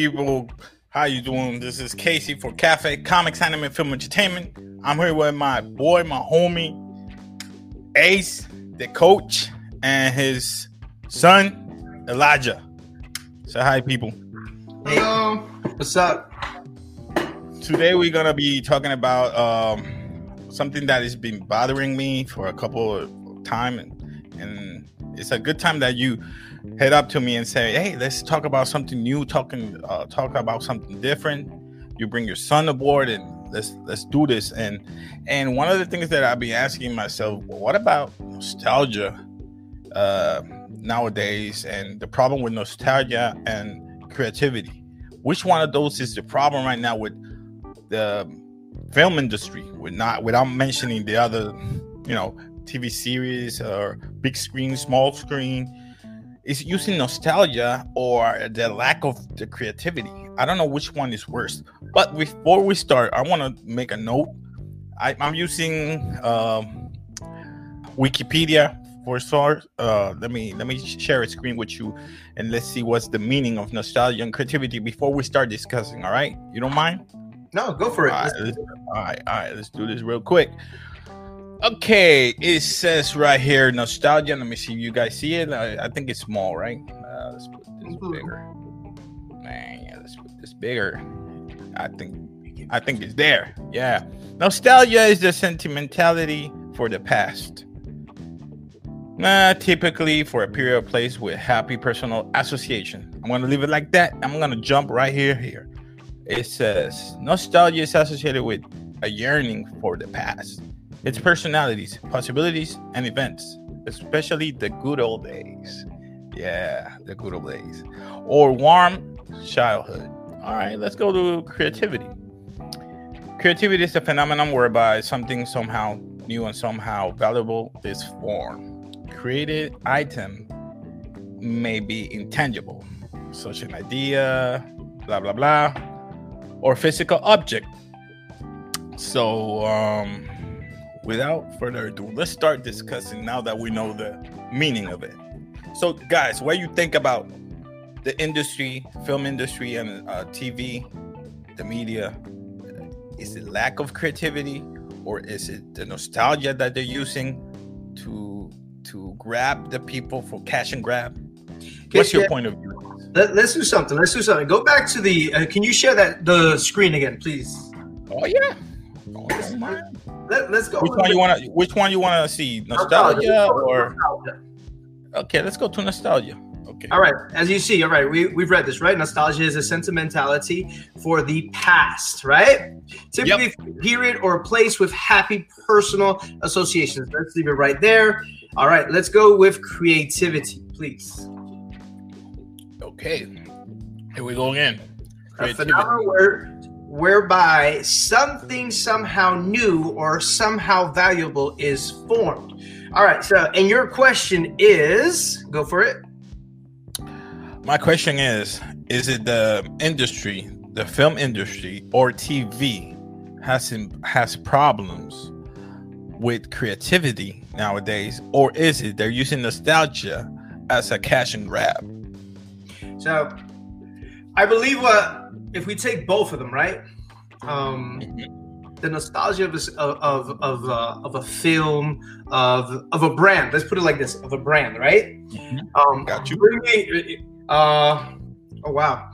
People, how you doing? This is Casey for Cafe Comics Anime Film Entertainment. I'm here with my boy, my homie, Ace, the coach, and his son, Elijah. Say hi, people. Hello. What's up? Today we're gonna be talking about um, something that has been bothering me for a couple of time, and, and it's a good time that you head up to me and say, "Hey, let's talk about something new. Talking, uh, talk about something different." You bring your son aboard, and let's let's do this. And and one of the things that I've been asking myself, well, what about nostalgia uh, nowadays, and the problem with nostalgia and creativity? Which one of those is the problem right now with the film industry? With not without mentioning the other, you know, TV series or big screen, small screen is using nostalgia or the lack of the creativity. I don't know which one is worse. But before we start, I want to make a note. I, am using um, Wikipedia for source. Uh, let me let me share a screen with you, and let's see what's the meaning of nostalgia and creativity before we start discussing. All right, you don't mind? No, go for it. All right, all right, all right. Let's do this real quick. Okay, it says right here nostalgia. Let me see if you guys see it. I, I think it's small, right? Uh, let's put this mm-hmm. bigger. Man, yeah, let's put this bigger. I think I think it's there. Yeah. Nostalgia is the sentimentality for the past. Nah, typically for a period of place with happy personal association. I'm gonna leave it like that. I'm gonna jump right here. Here, it says nostalgia is associated with a yearning for the past its personalities, possibilities, and events, especially the good old days. Yeah, the good old days. Or warm childhood. All right, let's go to creativity. Creativity is a phenomenon whereby something somehow new and somehow valuable is formed. Created item may be intangible, such an idea, blah blah blah, or physical object. So um without further ado, let's start discussing now that we know the meaning of it. So, guys, what do you think about the industry, film industry, and uh, TV, the media? Is it lack of creativity, or is it the nostalgia that they're using to to grab the people for cash and grab? What's your point of view? Let, us do something. Let's do something. Go back to the. Uh, can you share that the screen again, please? Oh yeah. Let, us go. Which one you want to? Which one you want to see? Nostalgia, nostalgia or? Nostalgia. Okay, let's go to nostalgia. Okay. All right. As you see, all right, we, we've read this, right? Nostalgia is a sentimentality for the past, right? Typically, yep. period or place with happy personal associations. Let's leave it right there. All right, let's go with creativity, please. Okay. Here we go again. Creativity. A phenomenon where whereby something somehow new or somehow valuable is formed. All right. So, and your question is go for it. My question is Is it the industry, the film industry, or TV has, has problems with creativity nowadays? Or is it they're using nostalgia as a cash and grab? So, I believe what if we take both of them, right? Um, the nostalgia of a, of of uh, of a film of of a brand. Let's put it like this: of a brand, right? Mm-hmm. Um, Got you. Me, uh, oh wow.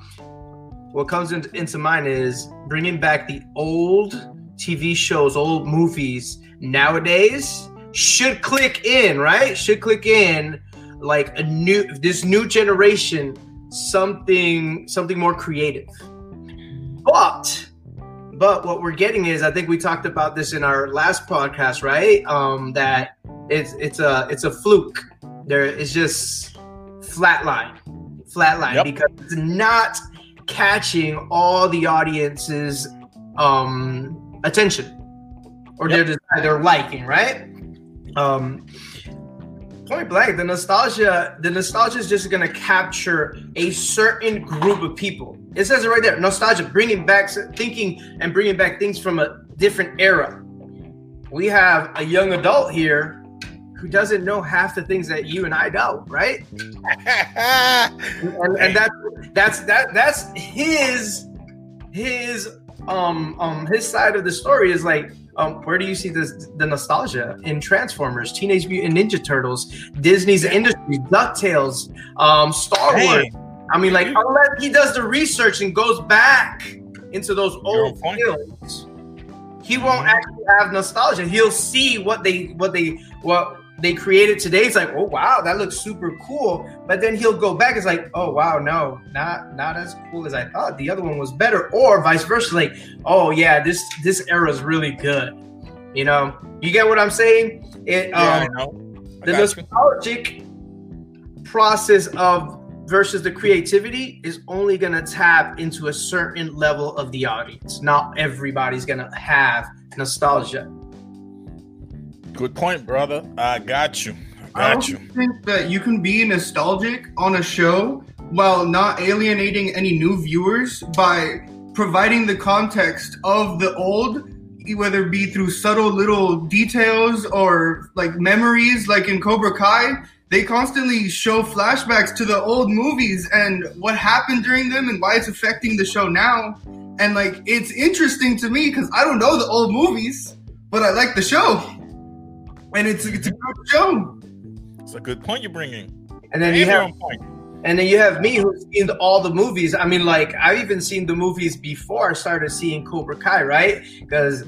What comes into, into mind is bringing back the old TV shows, old movies nowadays should click in, right? Should click in like a new this new generation something something more creative but but what we're getting is I think we talked about this in our last podcast, right? Um, that it's it's a it's a fluke. There it's just flatline. Flatline yep. because it's not catching all the audience's um attention or yep. their their liking, right? Um point blank, the nostalgia, the nostalgia is just going to capture a certain group of people. It says it right there. Nostalgia, bringing back thinking and bringing back things from a different era. We have a young adult here who doesn't know half the things that you and I know, right? and, and that that's that that's his his um um his side of the story is like um, where do you see this the nostalgia in Transformers, Teenage Mutant Ninja Turtles, Disney's Industry, DuckTales, um, Star Wars? I mean, like unless he does the research and goes back into those old films, he won't actually have nostalgia. He'll see what they what they what they created today. It's like, oh wow, that looks super cool. But then he'll go back. It's like, oh wow, no, not not as cool as I thought. The other one was better, or vice versa. Like, oh yeah, this this era is really good. You know, you get what I'm saying? It yeah, um, I know. I the nostalgic you. process of versus the creativity is only going to tap into a certain level of the audience. Not everybody's going to have nostalgia. Good point, brother. I got you. I got I you. think that you can be nostalgic on a show while not alienating any new viewers by providing the context of the old whether it be through subtle little details or like memories like in Cobra Kai they constantly show flashbacks to the old movies and what happened during them and why it's affecting the show now. And like it's interesting to me because I don't know the old movies, but I like the show, and it's it's a good show. It's a good point you're bringing. And then you have and then you have me who's seen all the movies. I mean, like I've even seen the movies before I started seeing Cobra Kai, right? Because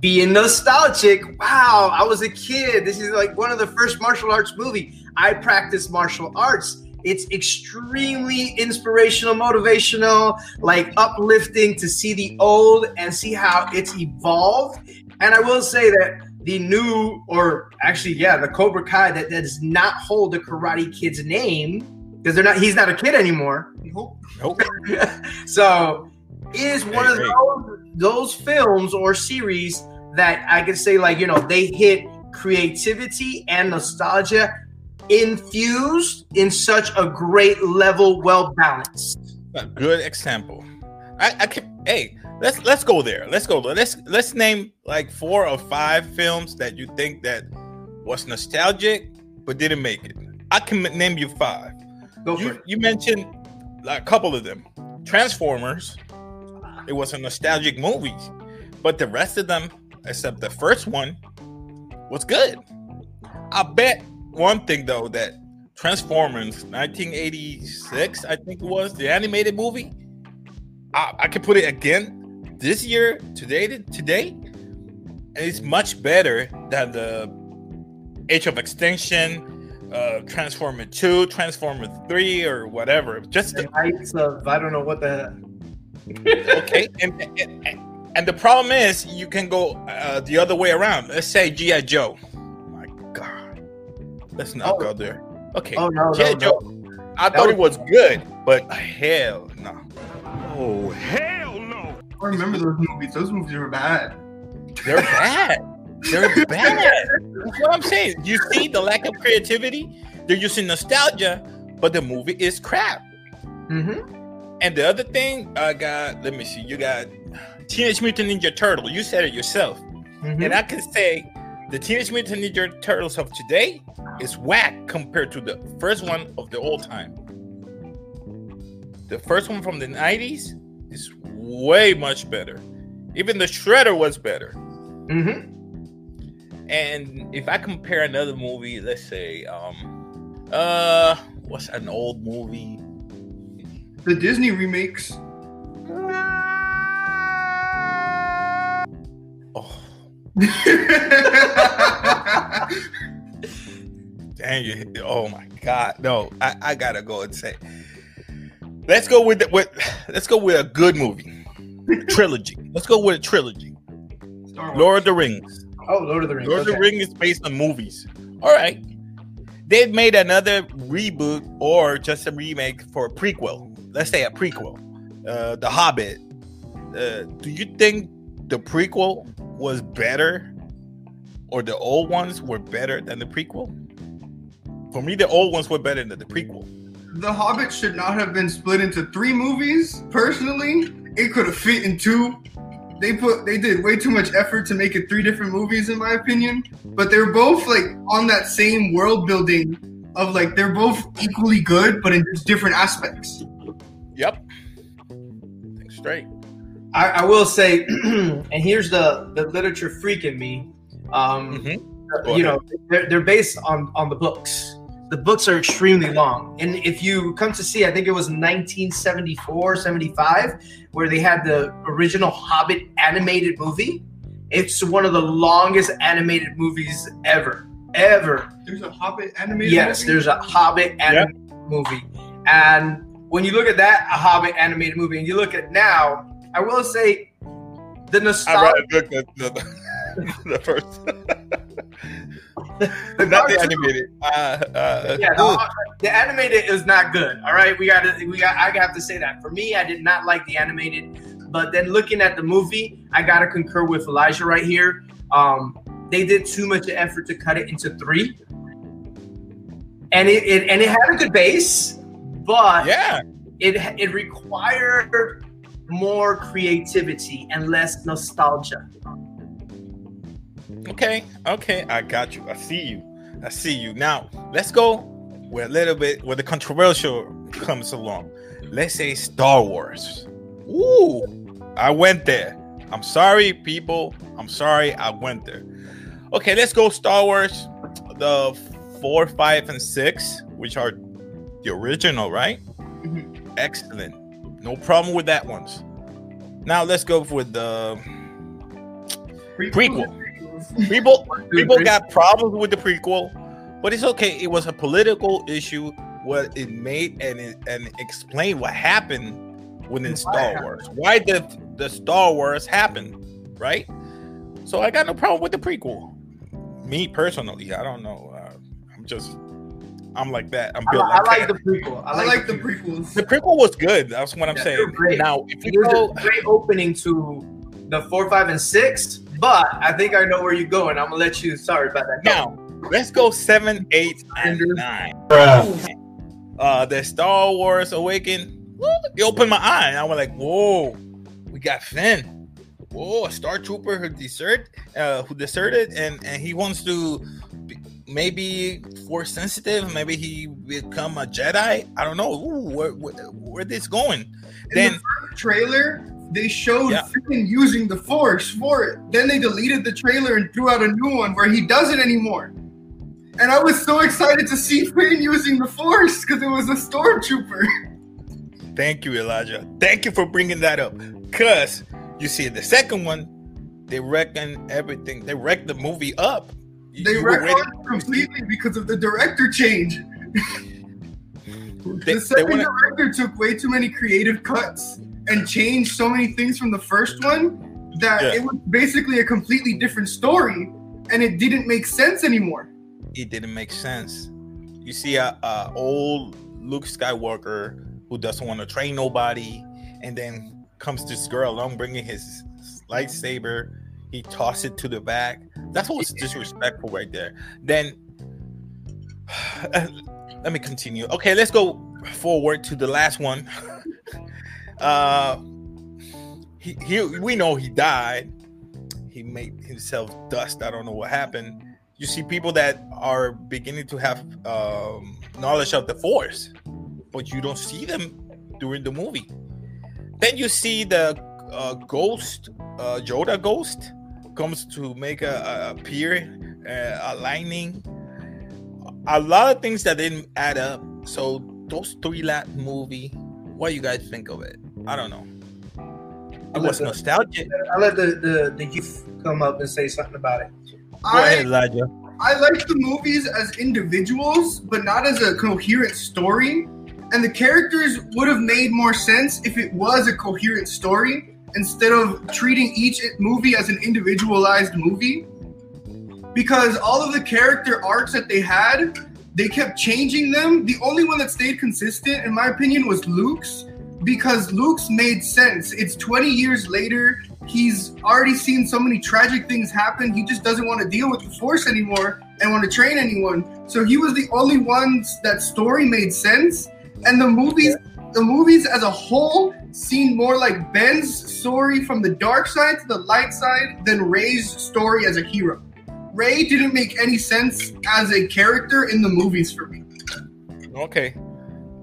being nostalgic, wow, I was a kid. This is like one of the first martial arts movie. I practice martial arts. It's extremely inspirational, motivational, like uplifting to see the old and see how it's evolved. And I will say that the new, or actually, yeah, the Cobra Kai that, that does not hold the Karate Kid's name because they're not. He's not a kid anymore. Nope. nope. so is one hey, of those those films or series that I can say like you know they hit creativity and nostalgia infused in such a great level, well balanced. A good example. I, I can. Hey, let's let's go there. Let's go. Let's let's name like four or five films that you think that was nostalgic but didn't make it. I can name you five. Go you, for it. You mentioned like, a couple of them. Transformers. It was a nostalgic movie, but the rest of them, except the first one, was good. I bet one thing though that Transformers 1986, I think it was the animated movie. I, I could put it again this year, today, today, and it's much better than the Age of Extinction, uh, Transformer 2, Transformer 3, or whatever. Just the heights of I don't know what the. okay, and, and, and the problem is you can go uh, the other way around. Let's say GI Joe. Oh my God, let's not oh. go there. Okay. Oh no, no, Joe. No. I that thought was... it was good, but hell no. Oh hell no! I remember those movies. Those movies were bad. They're bad. They're bad. That's what I'm saying. You see the lack of creativity. They're using nostalgia, but the movie is crap. Mm-hmm. And the other thing, I got. Let me see. You got Teenage Mutant Ninja Turtle. You said it yourself, mm-hmm. and I can say the Teenage Mutant Ninja Turtles of today is whack compared to the first one of the old time. The first one from the 90s is way much better. Even the Shredder was better. Mm-hmm. And if I compare another movie, let's say, um, uh, what's an old movie? The Disney remakes. Oh. Dang you! Oh my God! No, I, I gotta go and say, let's go with the, with let's go with a good movie, trilogy. Let's go with a trilogy. Lord of the Rings. Oh, Lord of the Rings. Lord okay. of the Rings is based on movies. All right, they've made another reboot or just a remake for a prequel. Let's say a prequel. Uh, the Hobbit. Uh, do you think the prequel was better, or the old ones were better than the prequel? For me, the old ones were better than the prequel. The Hobbit should not have been split into three movies. Personally, it could have fit in two. they put they did way too much effort to make it three different movies in my opinion. But they're both like on that same world building of like they're both equally good, but in just different aspects. Yep. Think straight. I, I will say, and here's the the literature freak in me. Um, Mhm. You ahead. know, they're, they're based on on the books. The books are extremely long, and if you come to see, I think it was 1974, 75, where they had the original Hobbit animated movie. It's one of the longest animated movies ever, ever. There's a Hobbit animated. Yes, movie? there's a Hobbit animated movie, and when you look at that, a Hobbit animated movie, and you look at now, I will say, the I nostalgia. rather look at the, the, the first. the Not the animated. Uh, uh, Yeah, the, the animated is not good. All right, we got to we got. I have to say that for me, I did not like the animated, but then looking at the movie, I gotta concur with Elijah right here. Um, they did too much effort to cut it into three, and it, it and it had a good base, but yeah. it it required more creativity and less nostalgia. Okay, okay, I got you. I see you. I see you. Now let's go where a little bit where the controversial comes along. Let's say Star Wars. Ooh, I went there. I'm sorry, people. I'm sorry I went there. Okay, let's go Star Wars. The four, five, and six, which are the original, right? Mhm. Excellent. No problem with that ones. Now let's go with the prequel. People people got problems with the prequel, but it's okay. It was a political issue. What it made and it, and explained what happened within Why Star. Wars. Why did the Star Wars happen? Right. So I got no problem with the prequel. Me personally, I don't know. Uh, I'm just I'm like that. I'm I, built I like like that. the prequel. I like the prequels. The prequel was good. That's what I'm Yeah, saying. great. Now, if you was go, a great opening to the four, five, and six. But I think I know where you're going. I'm gonna let you. Sorry about that. now let's go seven, eight, and nine. uh the Star Wars Awaken, woo, it opened my eye. And I was like, whoa, we got Finn. Whoa, a Star Trooper who desert, uh, who deserted, and and he wants to be, maybe force sensitive. Maybe he become a Jedi. I don't know. Ooh, where, where, where this going? In Then the first trailer, they showed Yeah. Finn using the Force for it. Then they deleted the trailer and threw out a new one where he doesn't anymore. And I was so excited to see Finn using the Force because it was a stormtrooper. Thank you, Elijah. Thank you for bringing that up. Cause you see, the second one, they reckon everything. They wrecked the movie up. You- They you wrecked it completely because of the director change. They- the second wanna- director took way too many creative cuts and changed so many things from the first one that Yeah. it was basically a completely different story and it didn't make sense anymore. it didn't make sense. You see a, a old Luke Skywalker who doesn't want to train nobody, and then comes this girl along bringing his lightsaber. He tosses it to the back. That's what's disrespectful right there. Then let me continue. Okay, let's go forward to the last one. uh, he, he we know he died. He made himself dust. I don't know what happened you see people that are beginning to have um, knowledge of the force, but you don't see them during the movie. Then you see the uh, ghost, uh, Yoda ghost, comes to make a, a appear, uh, a lightning. A lot of things that didn't add up. So those three last movie, what you guys think of it? I don't know. It was nostalgic. I let the, the the youth come up and say something about it. Go ahead, Elijah. I like the movies as individuals, but not as a coherent story. And the characters would have made more sense if it was a coherent story instead of treating each movie as an individualized movie. Because all of the character arcs that they had, they kept changing them. The only one that stayed consistent, in my opinion, was Luke's. Because Luke's made sense. It's 20 years later. He's already seen so many tragic things happen. He just doesn't want to deal with the Force anymore and want to train anyone. So he was the only one that story made sense. And the movies, the movies as a whole, seemed more like Ben's story from the dark side to the light side than Rey's story as a hero. Rey didn't make any sense as a character in the movies for me. Okay.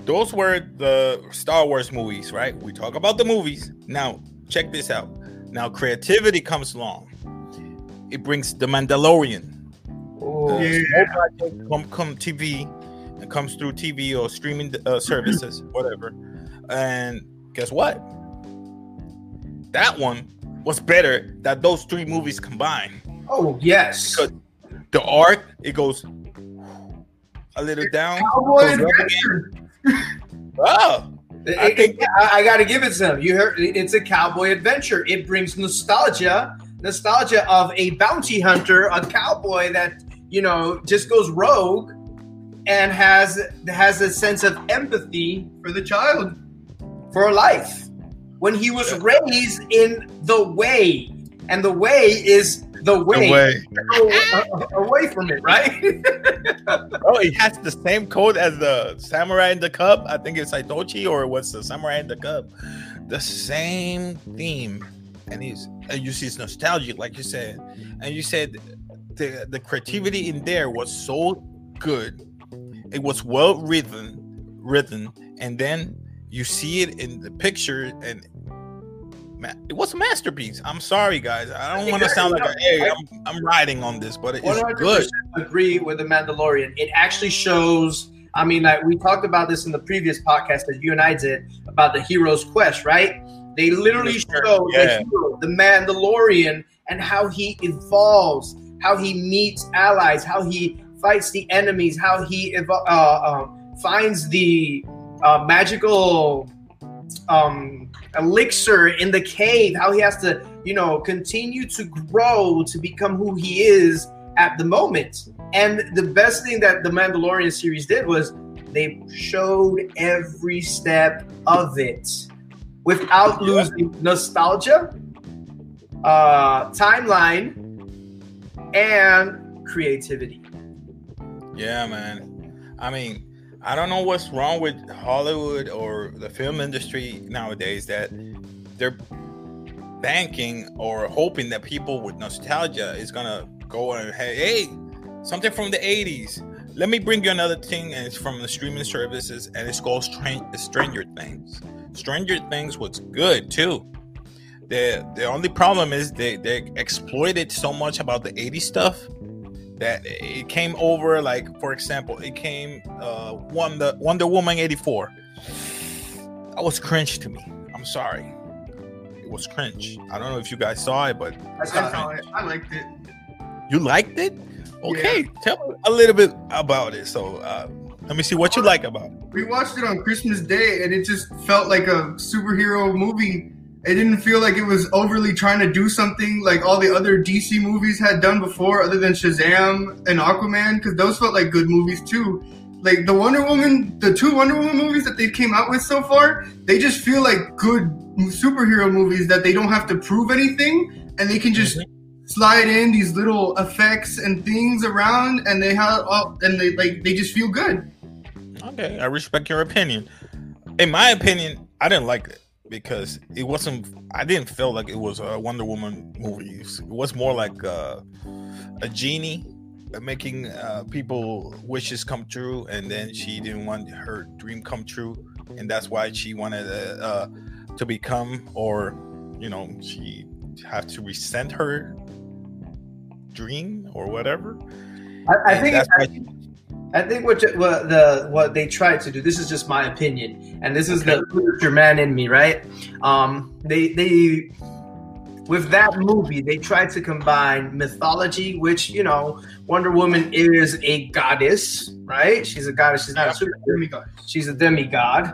Those were the Star Wars movies, right? We talk about the movies. Now, check this out. Now, creativity comes along. It brings The Mandalorian. Oh, Yeah. Come, come TV and comes through TV or streaming uh, services, whatever. And guess what? That one was better than those three movies combined. oh yes. Because the arc, it goes a little down. Cowboy goes up again. Adventure. Oh, I, I think- I, I got to give it to him. You heard it's a cowboy adventure. It brings nostalgia, nostalgia of a bounty hunter, a cowboy that you know just goes rogue and has has a sense of empathy For the child. for life. When he was raised in the way, and the way is the way, the way. Go, uh, away from it, right? Oh, it has the same code as the Samurai in the cup. I think it's Saitochi or what's the Samurai in the cup. The same theme. And he's and you see it's nostalgic, like you said. And you said the the creativity in there was so good. It was well written, written, and then you see it in the picture and it was a masterpiece. I'm sorry, guys. I don't want to sound like a, hey, I'm, I'm riding on this, but it's good. 100% agree with the Mandalorian. It actually shows. I mean, like we talked about this in the previous podcast that you and I did about the hero's quest, right? They literally show yeah. the hero, the Mandalorian, and how he evolves, how he meets allies, how he fights the enemies, how he evo- uh, um, finds the uh, magical um, elixir in the cave, how he has to, you know, continue to grow to become who he is at the moment. And the best thing that the Mandalorian series did was they showed every step of it without losing nostalgia, uh, timeline, and creativity. Yeah, man. I mean, I don't know what's wrong with Hollywood or the film industry nowadays that they're banking or hoping that people with nostalgia is gonna go and hey, hey, something from the '80s. Let me bring you another thing, and it's from the streaming services, and it's called Stran- Stranger Things. Stranger Things was good too. The the only problem is they they exploited so much about the '80s stuff that it came over like for example it came uh wonder wonder woman 84 that was cringe to me. I'm sorry. It was cringe. I don't know if you guys saw it but I saw it. I liked it. you liked it? Okay tell me a little bit about it. So uh let me see what you like about it. We watched it on Christmas Day, and it just felt like a superhero movie. It didn't feel like it was overly trying to do something like all the other DC movies had done before, other than Shazam and Aquaman, because those felt like good movies too. Like the Wonder Woman, the two Wonder Woman movies that they came out with so far, they just feel like good superhero movies that they don't have to prove anything, and they can just mm-hmm. slide in these little effects and things around, and they have all, and they like they just feel good. Okay, I respect your opinion. In my opinion, I didn't like it because it wasn't. I didn't feel like it was a Wonder Woman movie. It was more like uh, a genie making uh, people wishes come true, and then she didn't want her dream come true, and that's why she wanted uh, uh, to become, or you know, she had to resent her dream or whatever. I, I think that's why I think what, what the what they tried to do. This is just my opinion, and this is the literature man in me, right? Um, they they with that movie they tried to combine mythology, which you know Wonder Woman is a goddess, right? She's a goddess. She's not a super. Demigod. She's a demigod,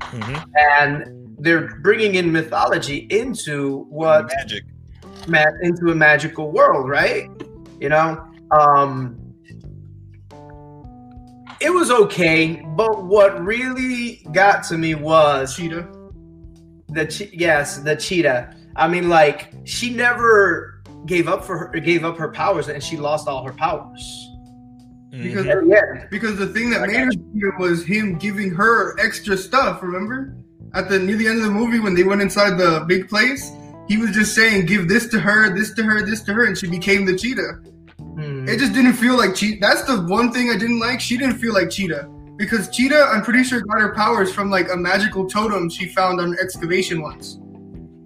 Mhm. and they're bringing in mythology into what magic. ma- into a magical world, right? You know, um, it was okay, but what really got to me was Cheetah. the che- yes, the cheetah. I mean, like she never gave up for her, gave up her powers, and she lost all her powers. Because the end. because the thing that I made her cheetah was him giving her extra stuff. Remember, at the near the end of the movie when they went inside the big place, he was just saying, "Give this to her, this to her, this to her," and she became the cheetah. Hmm. It just didn't feel like cheetah. That's the one thing I didn't like. She didn't feel like cheetah because cheetah, I'm pretty sure, got her powers from like a magical totem she found on an excavation once.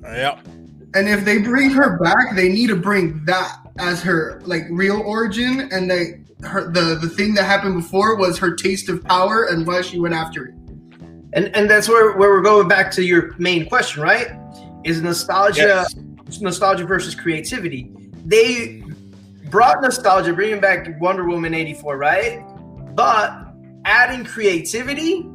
Yep. And if they bring her back, they need to bring that as her like real origin, and they her the the thing that happened before was her taste of power and why she went after it. and and that's where where we're going back to your main question, right? Is nostalgia Yes. nostalgia versus creativity? They brought nostalgia, bringing back Wonder Woman eighty four, right? But adding creativity,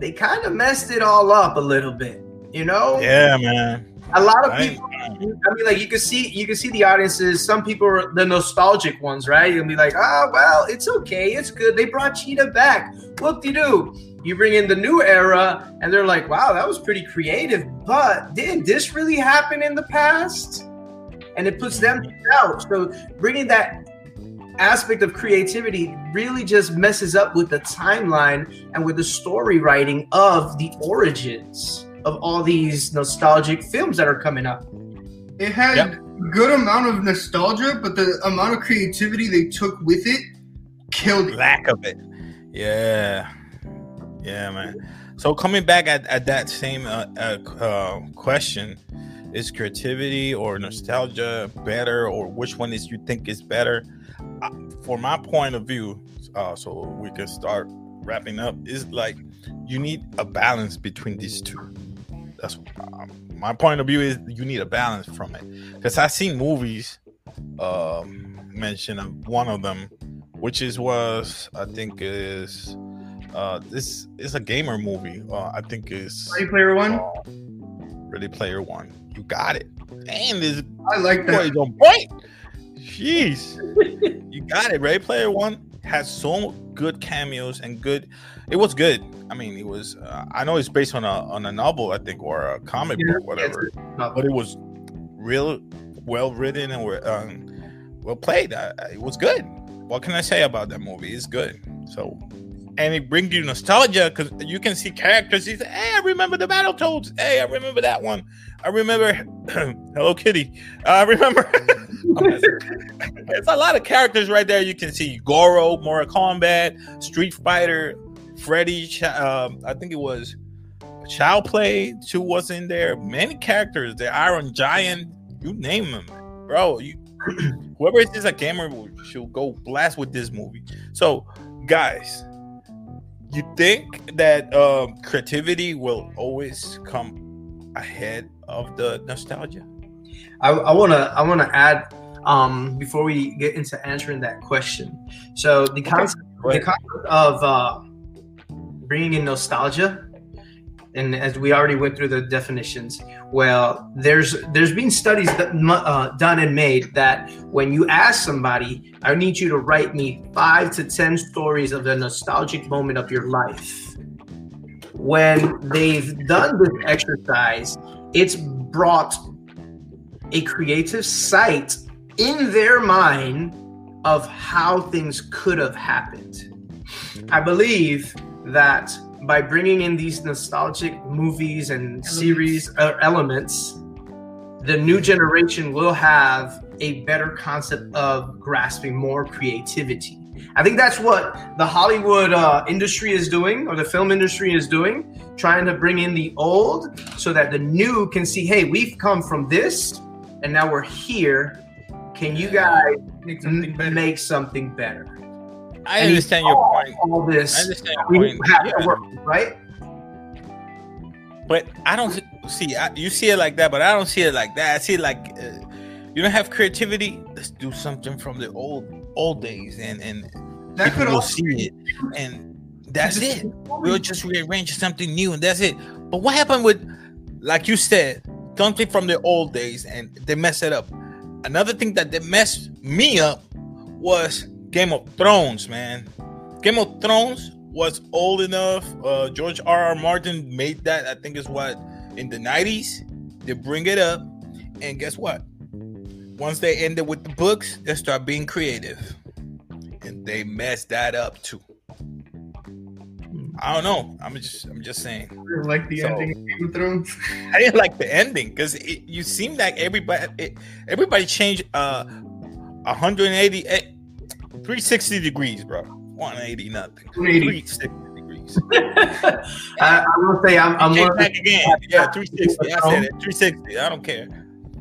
they kind of messed it all up a little bit. You know, Yeah, man. a lot of people. I mean, like you can see, you can see the audiences. Some people are the nostalgic ones, right? You'll be like, ah, well, it's okay, it's good. They brought Cheetah back. Whoop de doo. You bring in the new era, and they're like, wow, that was pretty creative. But didn't this really happen in the past? And it puts them out. So bringing that aspect of creativity really just messes up with the timeline and with the story writing of the origins of all these nostalgic films that are coming up. It had Yep. good amount of nostalgia, but the amount of creativity they took with it killed it. lack of it. Yeah, yeah, man. So coming back at, at that same uh, uh, uh, question, is creativity or nostalgia better, or which one is you think is better? Uh, for my point of view, uh, so we can start wrapping up. Is like you need a balance between these two. That's um, my point of view. Is you need a balance from it because I've seen movies um, mention of one of them which is was I think is uh this is a gamer movie. Uh, I think is Ready Player One. uh, Ready Player One. You got it. And this I like that. is on point. Jeez, you got it. Ready Player One has so good cameos and good. It was good. I mean, it was. Uh, I know it's based on a on a novel, I think, or a comic Yeah, book, whatever but it was real well written and um, well played. Uh, it was good. What can I say about that movie? It's good. So, and it brings you nostalgia because you can see characters. You say, "Hey, I remember the Battletoads. Hey, I remember that one. I remember Hello Kitty. I remember." It's a lot of characters right there. You can see Goro, Mortal Kombat, Street Fighter, Freddy. Um, I think it was Child Play too was in there. Many characters. The Iron Giant. You name them, bro. You whoever is a gamer should go blast with this movie. So, guys, you think that um, creativity will always come ahead of the nostalgia? I, I wanna I wanna add um, before we get into answering that question. So the concept Go the concept of uh, bringing in nostalgia, and as we already went through the definitions, well, there's there's been studies that, uh, done and made that when you ask somebody, I need you to write me five to ten stories of the nostalgic moment of your life. When they've done this exercise, it's brought a creative sight in their mind of how things could have happened. I believe that by bringing in these nostalgic movies and series uh, elements, the new generation will have a better concept of grasping more creativity. I think that's what the Hollywood uh, industry is doing, or the film industry is doing, trying to bring in the old so that the new can see, hey, we've come from this, and now we're here. Can you guys Make something better. make something better? I And understand your point. All I this, understand your point. have Yeah. to work, right? But I don't see. I, you see it like that, but I don't see it like that. I see it like uh, you don't have creativity. Let's do something from the old old days, and and That people could will also see it, and that's it. We'll just rearrange something new, and that's it. But what happened with, like you said, something from the old days, and they mess it up. Another thing that they messed me up was Game of Thrones, man. Game of Thrones was old enough. Uh, George R. R. Martin made that. I think is what in the nineties. They bring it up, and guess what? Once they ended with the books, they start being creative, and they messed that up too. I don't know. I'm just I'm just saying. Like the So- ending of Game of Thrones. I didn't like the ending because you seemed like everybody it, everybody changed uh 180 eh, 360 degrees, bro. 180 nothing. 180. 360 degrees. I, I will say I'm, I'm Came back again. Yeah, 360. I said it. 360. I don't care.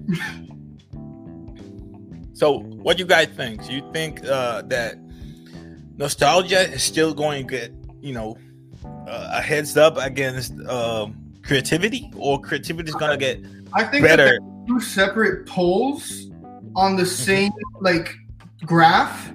so, what you guys think? Do you think uh, that nostalgia is still going to get, you know, uh, a heads up against um, creativity, or creativity is going to get I think better? two separate poles on the Mm-hmm. same like graph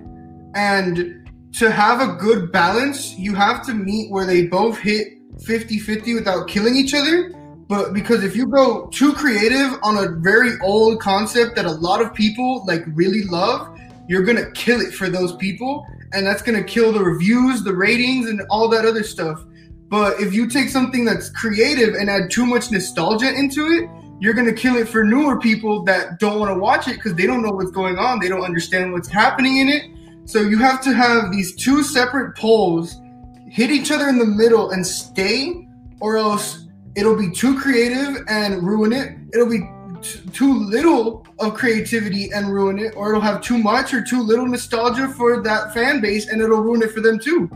and to have a good balance you have to meet where they both hit 50-50 without killing each other but because if you go too creative on a very old concept that a lot of people like really love you're gonna kill it for those people and that's gonna kill the reviews the ratings and all that other stuff but if you take something that's creative and add too much nostalgia into it you're to kill it for newer people that don't want to watch it because they don't know what's going on. They don't understand what's happening in it. So you have to have these two separate poles hit each other in the middle and stay, or else it'll be too creative and ruin it. It'll be t- too little of creativity and ruin it, or it'll have too much or too little nostalgia for that fan base and it'll ruin it for them too.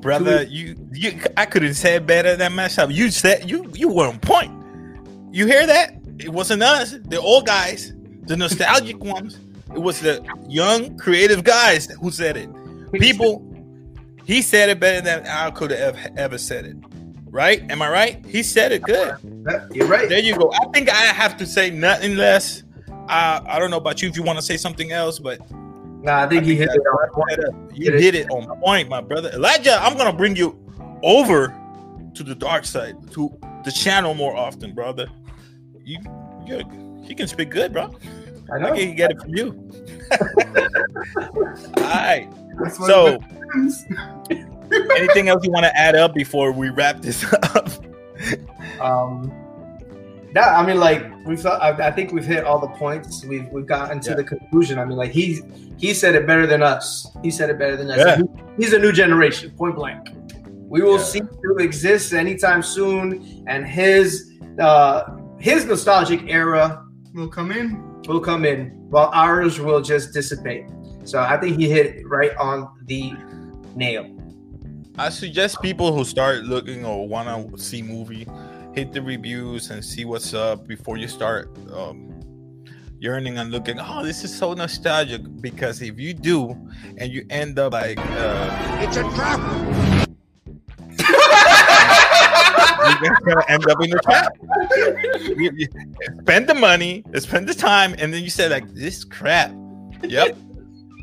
brother. You, you, I could have said better than myself. You said you, you were on point. You hear that? It wasn't us, the old guys, the nostalgic ones. It was the young, creative guys who said it. People, he said it better than I could have ever said it. Right? Am I right? He said it good. You're right. There you go. I think I have to say nothing less. Uh, I don't know about you if you want to say something else, but Nah, I think he hit it on point. you hit it on point, my brother. Elijah, I'm gonna bring you over to the dark side, to the channel more often, brother. You, you, you can speak good, bro. I I know. can get it from you. All right. That's So, anything else you want to add up before we wrap this up? Um, that I mean, like we've, I, I think we've hit all the points. We've we've gotten to Yeah. the conclusion. I mean, like he he said it better than us. He said it better than us. Yeah. He- he's a new generation, point blank. We will Yeah. see who exists anytime soon, and his uh his nostalgic era Will come in. Will come in, while ours will just dissipate. So I think he hit right on the nail. I suggest people who start looking or want to see movie, hit the reviews and see what's up before you start um, yearning and looking. Oh, this is so nostalgic. Because if you do, and you end up like, uh, It's a trap. You're gonna end up in the trap. You- you spend the money, spend the time, and then you say like, this crap. Yep,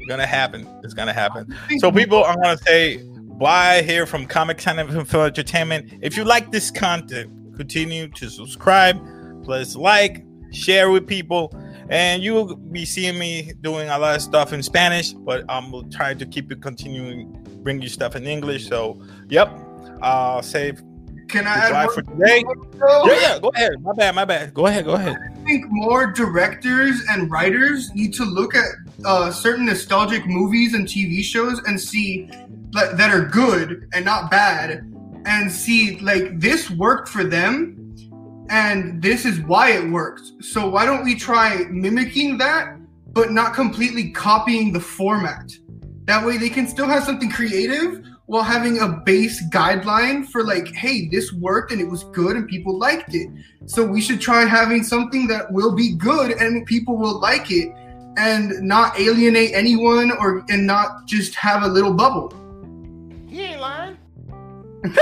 gonna happen. It's gonna happen. So people are gonna say bye here from Comic Time and Entertainment. If you like this content, continue to subscribe, plus like, share with people, and you will be seeing me doing a lot of stuff in Spanish, but I'm gonna try to keep it continuing, bring you stuff in English. So, yep, I'll say Can I add for today. Yeah, yeah, go ahead. My bad, my bad. Go ahead, go ahead. I think more directors and writers need to look at uh, certain nostalgic movies and TV shows and see like, that are good and not bad, and see like this worked for them, and this is why it worked. So why don't we try mimicking that, but not completely copying the format? That way they can still have something creative while having a base guideline for like, hey, this worked and it was good and people liked it. So we should try having something that will be good and people will like it and not alienate anyone or and not just have a little bubble. He ain't lying.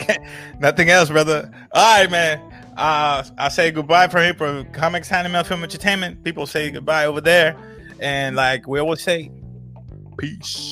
Okay, nothing else, brother. All right, man. Uh, I say goodbye for here for Comics Anime Film Entertainment. People say goodbye over there, and like we always say, Peace.